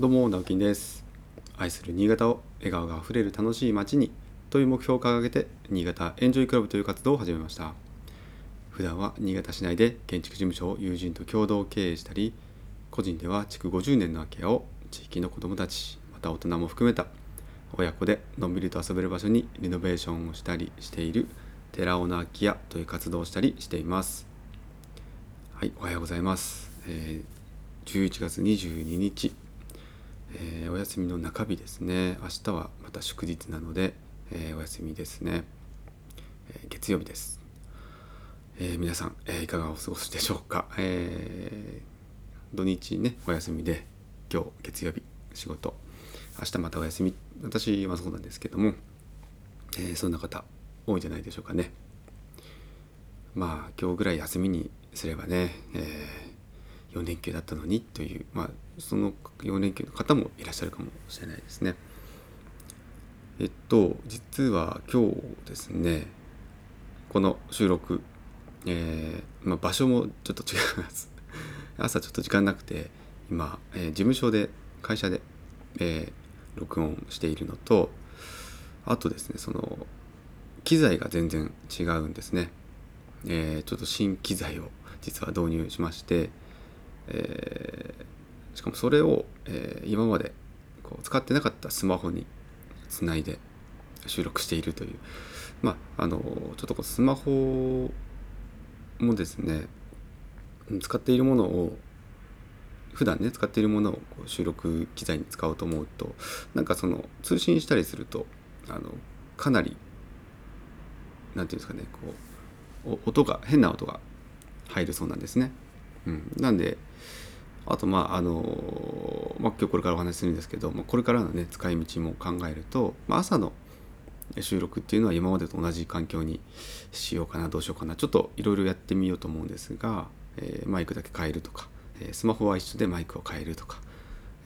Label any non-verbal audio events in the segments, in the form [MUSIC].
どうも直樹です。愛する新潟を笑顔があふれる楽しい街にという目標を掲げて新潟エンジョイクラブという活動を始めました。普段は新潟市内で建築事務所を友人と共同経営したり個人では築50年の空き家を地域の子どもたちまた大人も含めた親子でのんびりと遊べる場所にリノベーションをしたりしている寺尾の空き家という活動をしたりしています。はいおはようございます、えー、11月22日えー、お休みの中日ですね。明日はまた祝日なので、えー、お休みですね、えー、月曜日です、え皆さん、えいかがお過ごしでしょうか、え土日ねお休みで今日月曜日仕事。明日またお休み。私はそうなんですけども、えそんな方多いんじゃないでしょうかね。まあ今日ぐらい休みにすればね、え4連休だったのにという、まあ、その4連休の方もいらっしゃるかもしれないですね。えっと実は今日ですねこの収録、えーまあ、場所もちょっと違います [LAUGHS] 朝ちょっと時間なくて今、えー、事務所で会社で、えー、録音しているのとあとですねその機材が全然違うんですね、えー、ちょっと新機材を実は導入しましてえー、しかもそれを、えー、今までこう使ってなかったスマホにつないで収録しているというまああのちょっとこうスマホもですね使っているものを普段ね使っているものをこう収録機材に使おうと思うとなんかその通信したりするとあのかなり何て言うんですかねこう音が変な音が入るそうなんですね。うん、なんであとまああの、まあ、今日これからお話しするんですけど、まあ、これからのね使い道も考えると、まあ、朝の収録っていうのは今までと同じ環境にしようかなどうしようかなちょっといろいろやってみようと思うんですが、えー、マイクだけ変えるとか、えー、スマホは一緒でマイクを変えるとか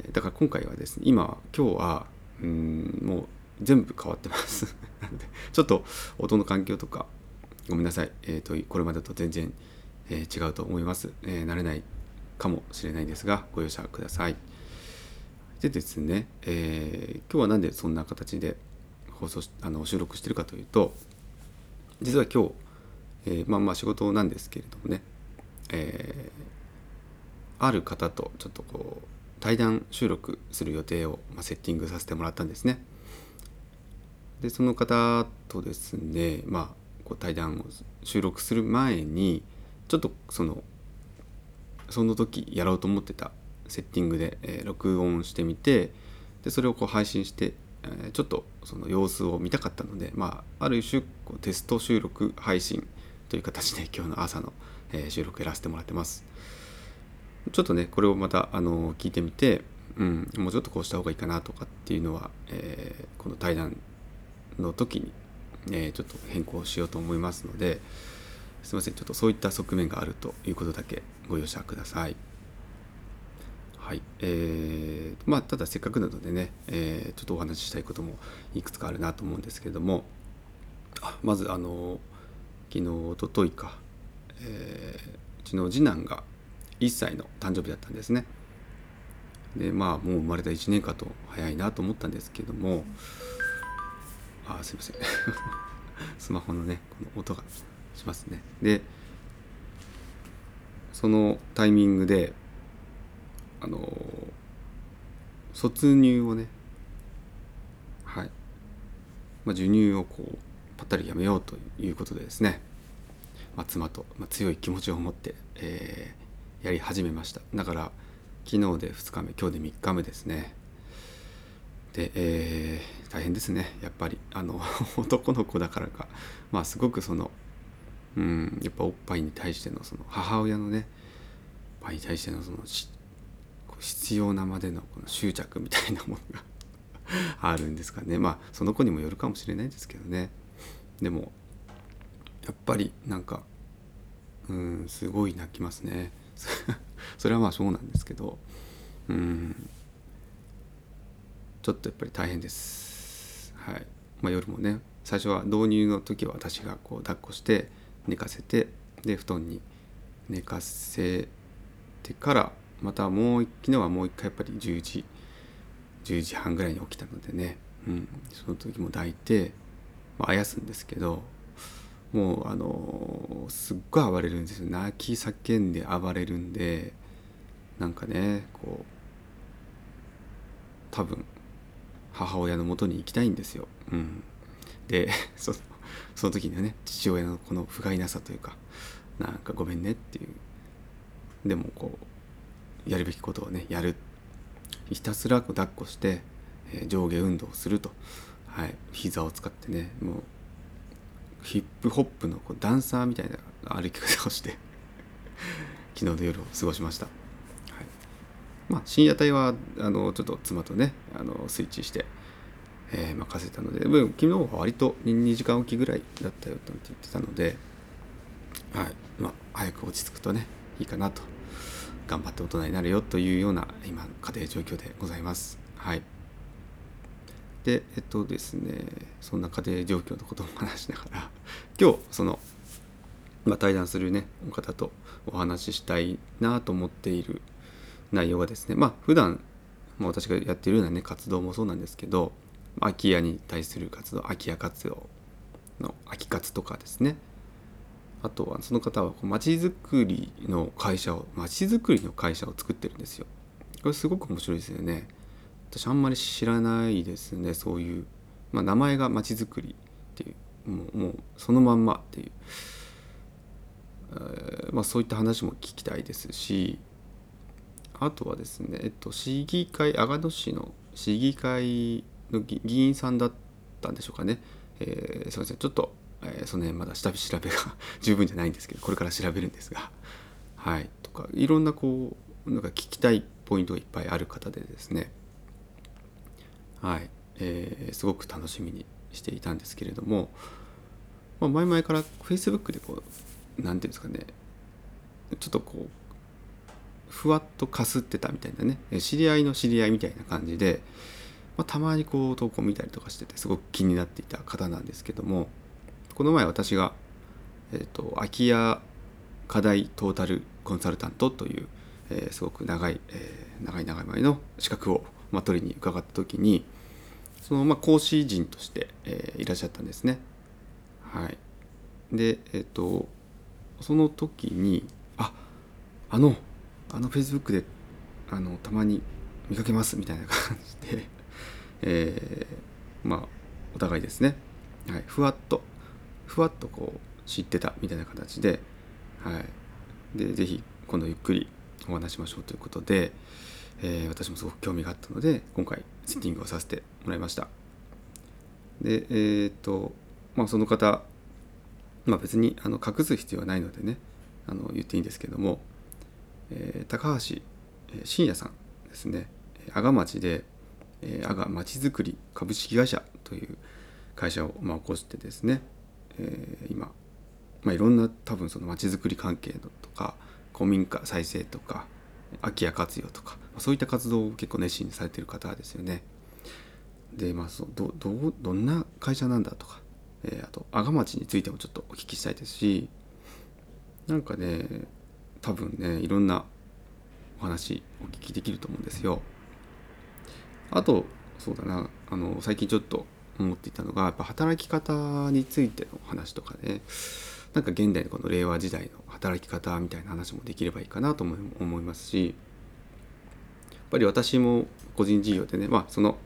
えだから今回はですね今今日はうんもう全部変わってます。[LAUGHS] ちょっと音の環境とかごめんなさい、えーと、とこれまでと全然、え、違うと思います、え、慣れないかもしれないですがご容赦ください。でですね、えー、今日は何でそんな形で放送あの収録してるかというと実は今日、えー、まあまあ仕事なんですけれどもね、えー、ある方とちょっとこう対談収録する予定を、まあ、セッティングさせてもらったんですね。でその方とですねまあこう対談を収録する前にちょっとそのその時やろうと思ってたセッティングで、えー、録音してみてでそれをこう配信して、えー、ちょっとその様子を見たかったので、まあ、ある種こうテスト収録配信という形で今日の朝の、えー、収録やらせてもらってます。ちょっとねこれをまたあの聞いてみて、うん、もうちょっとこうした方がいいかなとかっていうのは、えー、この対談の時に、えー、ちょっと変更しようと思いますので、すいません。ちょっとそういった側面があるということだけご容赦ください。はい。えー、まあただせっかくなのでね、えー、ちょっとお話ししたいこともいくつかあるなと思うんですけれども。まずあの昨日おとといか、えー、うちの次男が1歳の誕生日だったんですね。でまあもう生まれた1年かと早いなと思ったんですけども。あすいません。[LAUGHS] スマホのねこの音が。しますね。でそのタイミングであの卒乳をねはい、まあ、授乳をこうぱったりやめようということでですね、まあ、妻と、まあ、強い気持ちを持って、えー、やり始めました。だから昨日で2日目今日で3日目ですね。で、えー、大変ですね。やっぱりあの [LAUGHS] 男の子だからか。まあすごくそのうん、やっぱおっぱいに対してのその母親のねおっぱいに対してのその必要なまでのこの執着みたいなものが [LAUGHS] あるんですかね。まあその子にもよるかもしれないですけどね。でもやっぱりなんかうんすごい泣きますね。[LAUGHS] それはまあそうなんですけどうん。ちょっとやっぱり大変です。はい。まあ夜もね最初は導入の時は私がこう抱っこして寝かせてで布団に寝かせてからまたもう昨日はもう一回やっぱり10時10時半ぐらいに起きたのでね、うん、その時も抱いて、まあ、あやすんですけどもうあのすっごい暴れるんですよ。泣き叫んで暴れるんでなんかねこう多分母親のもとに行きたいんですよ。うん、で [LAUGHS] そその時にはね父親のこの不甲斐なさというかなんかごめんねっていう。でもこうやるべきことをねやる。ひたすら抱っこして、え、上下運動をすると、はい、膝を使ってねもうヒップホップのこうダンサーみたいな歩き方をして [LAUGHS] 昨日の夜を過ごしました。はい。まあ、深夜帯はあのちょっと妻とねあのスイッチして、えー、任せたので昨日は割と2時間おきぐらいだったよと言ってたので、はいまあ、早く落ち着くとねいいかなと頑張って大人になるよというような今家庭状況でございます。はいでえっとですねそんな家庭状況のことも話しながら [LAUGHS] 今日その、まあ、対談するねお方とお話ししたいなと思っている内容がですねまあ普段ま、私がやっているようなね活動もそうなんですけど空き家に対する活動空き家活動の空き活とかですね。あとはその方はまちづくりの会社をまちづくりの会社を作ってるんですよ。これすごく面白いですよね。私あんまり知らないですねそういう、まあ、名前がまちづくりっていうもうもうそのまんまっていう、えー、まあ、そういった話も聞きたいですし。あとはですね、えっと、市議会阿賀野市の市議会の議員さんだったんでしょうかね、えー、すいません。ちょっと、えー、その辺まだ下調べが [LAUGHS] 十分じゃないんですけどこれから調べるんですが。はい。とかいろんなこうなんか聞きたいポイントがいっぱいある方でですね。はい、えー、すごく楽しみにしていたんですけれども、まあ、前々から Facebook でこう何ていうんですかね。ちょっとこうふわっとかすってたみたいなね。知り合いの知り合いみたいな感じで、まあ、たまにこう投稿見たりとかしててすごく気になっていた方なんですけどもこの前私が、えーと、空き家課題トータルコンサルタントという、えー、すごく長い、えー、長い長い前の資格をまあ、取りに伺った時にそのまあ講師陣として、えー、いらっしゃったんですね。はい、でえっ、ー、とその時にああのあのフェイスブックであのたまに見かけますみたいな感じで、えー、まあお互いですね、はい、ふわっとふわっとこう知ってたみたいな形で、はい、でぜひ今度ゆっくりお話しましょうということで、えー、私もすごく興味があったので今回セッティングをさせてもらいました。でえー、っとまあその方まあ別にあの隠す必要はないのでねあの言っていいんですけども、えー、高橋真也さんですね。阿賀町で阿賀まちづくり株式会社という会社をまあ起こしてですね、えー、今、まあ、いろんな多分そのまちづくり関係のとか古民家再生とか空き家活用とかそういった活動を結構熱心にされてる方ですよね。でまあそどどどんな会社なんだとか、えー、あと阿賀町についてもちょっとお聞きしたいですしなんかね多分ねいろんなお話お聞きできると思うんですよ。あとそうだな。あの最近ちょっと思っていたのがやっぱ働き方についての話とかねなんか現代のこの令和時代の働き方みたいな話もできればいいかなと思いますしやっぱり私も個人事業でねまあその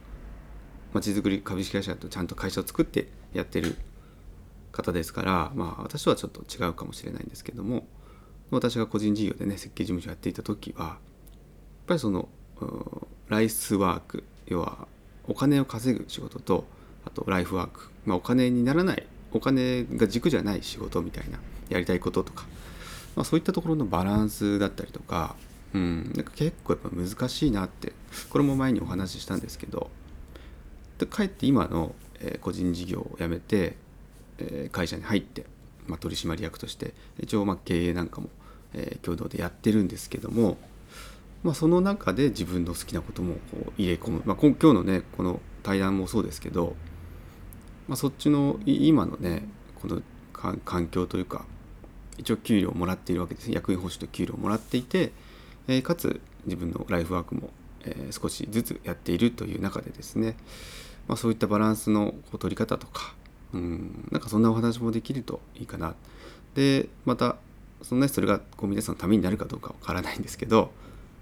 まちづくり株式会社とちゃんと会社を作ってやってる方ですからまあ私とはちょっと違うかもしれないんですけども私が個人事業でね設計事務所やっていた時はやっぱりそのライスワーク要はお金を稼ぐ仕事とあとライフワーク、まあ、お金にならないお金が軸じゃない仕事みたいなやりたいこととか、まあ、そういったところのバランスだったりとか,、うん、なんか結構やっぱ難しいなって。これも前にお話ししたんですけど。でかえって今の、え、個人事業を辞めて、え、会社に入って、まあ、取締役として一応まあ経営なんかも、え、共同でやってるんですけども、まあ、その中で自分の好きなこともこう入れ込む、まあ、今日のねこの対談もそうですけどまあ、そっちの今のねこの環境というか一応給料をもらっているわけです。役員報酬と給料をもらっていて、えー、かつ自分のライフワークも、えー、少しずつやっているという中でですね、まあ、そういったバランスのこう取り方とかうんなんかそんなお話もできるといいかな。でまたそんなそれがこう皆さんのためになるかどうかわからないんですけど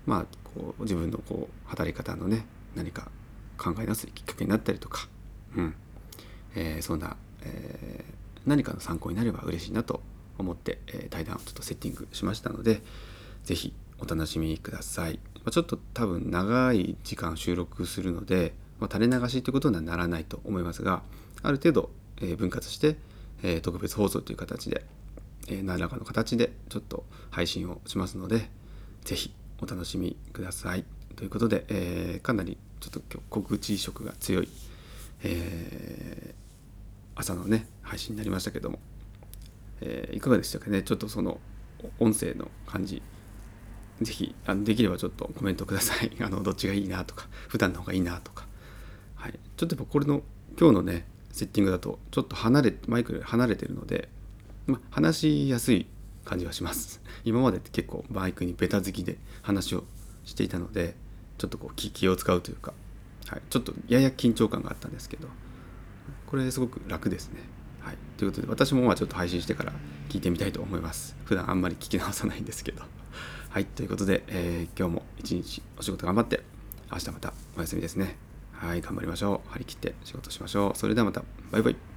まあこう自分のこう働き方のね何か考え直すきっかけになったりとか、うんえー、そんな、えー、何かの参考になれば嬉しいなと思って、えー、対談をちょっとセッティングしましたので是非お楽しみください。まあ、ちょっと多分長い時間収録するので、まあ、垂れ流しということにはならないと思いますがある程度、えー、分割して、えー、特別放送という形で、えー、何らかの形でちょっと配信をしますので是非お楽しみください。ということで、えー、かなりちょっと今日告知色が強い、えー、朝のね配信になりましたけども、えー、いかがでしたかね？ちょっとその音声の感じ。ぜひあのできればちょっとコメントください。[LAUGHS] あのどっちがいいなとか普段の方がいいなとか、はい、ちょっとやっぱこれの今日のねセッティングだとちょっと離れマイクより離れてるので、ま話しやすい感じはします今までって結構マイクにベタ好きで話をしていたのでちょっとこう気を使うというか、はい、ちょっとやや緊張感があったんですけどこれすごく楽ですね。はい、ということで私もまあちょっと配信してから聞いてみたいと思います。普段あんまり聞き直さないんですけど。はい、ということで、えー、今日も一日お仕事頑張って明日またお休みですね。はい、頑張りましょう。張り切って仕事しましょう。それではまた。バイバイ。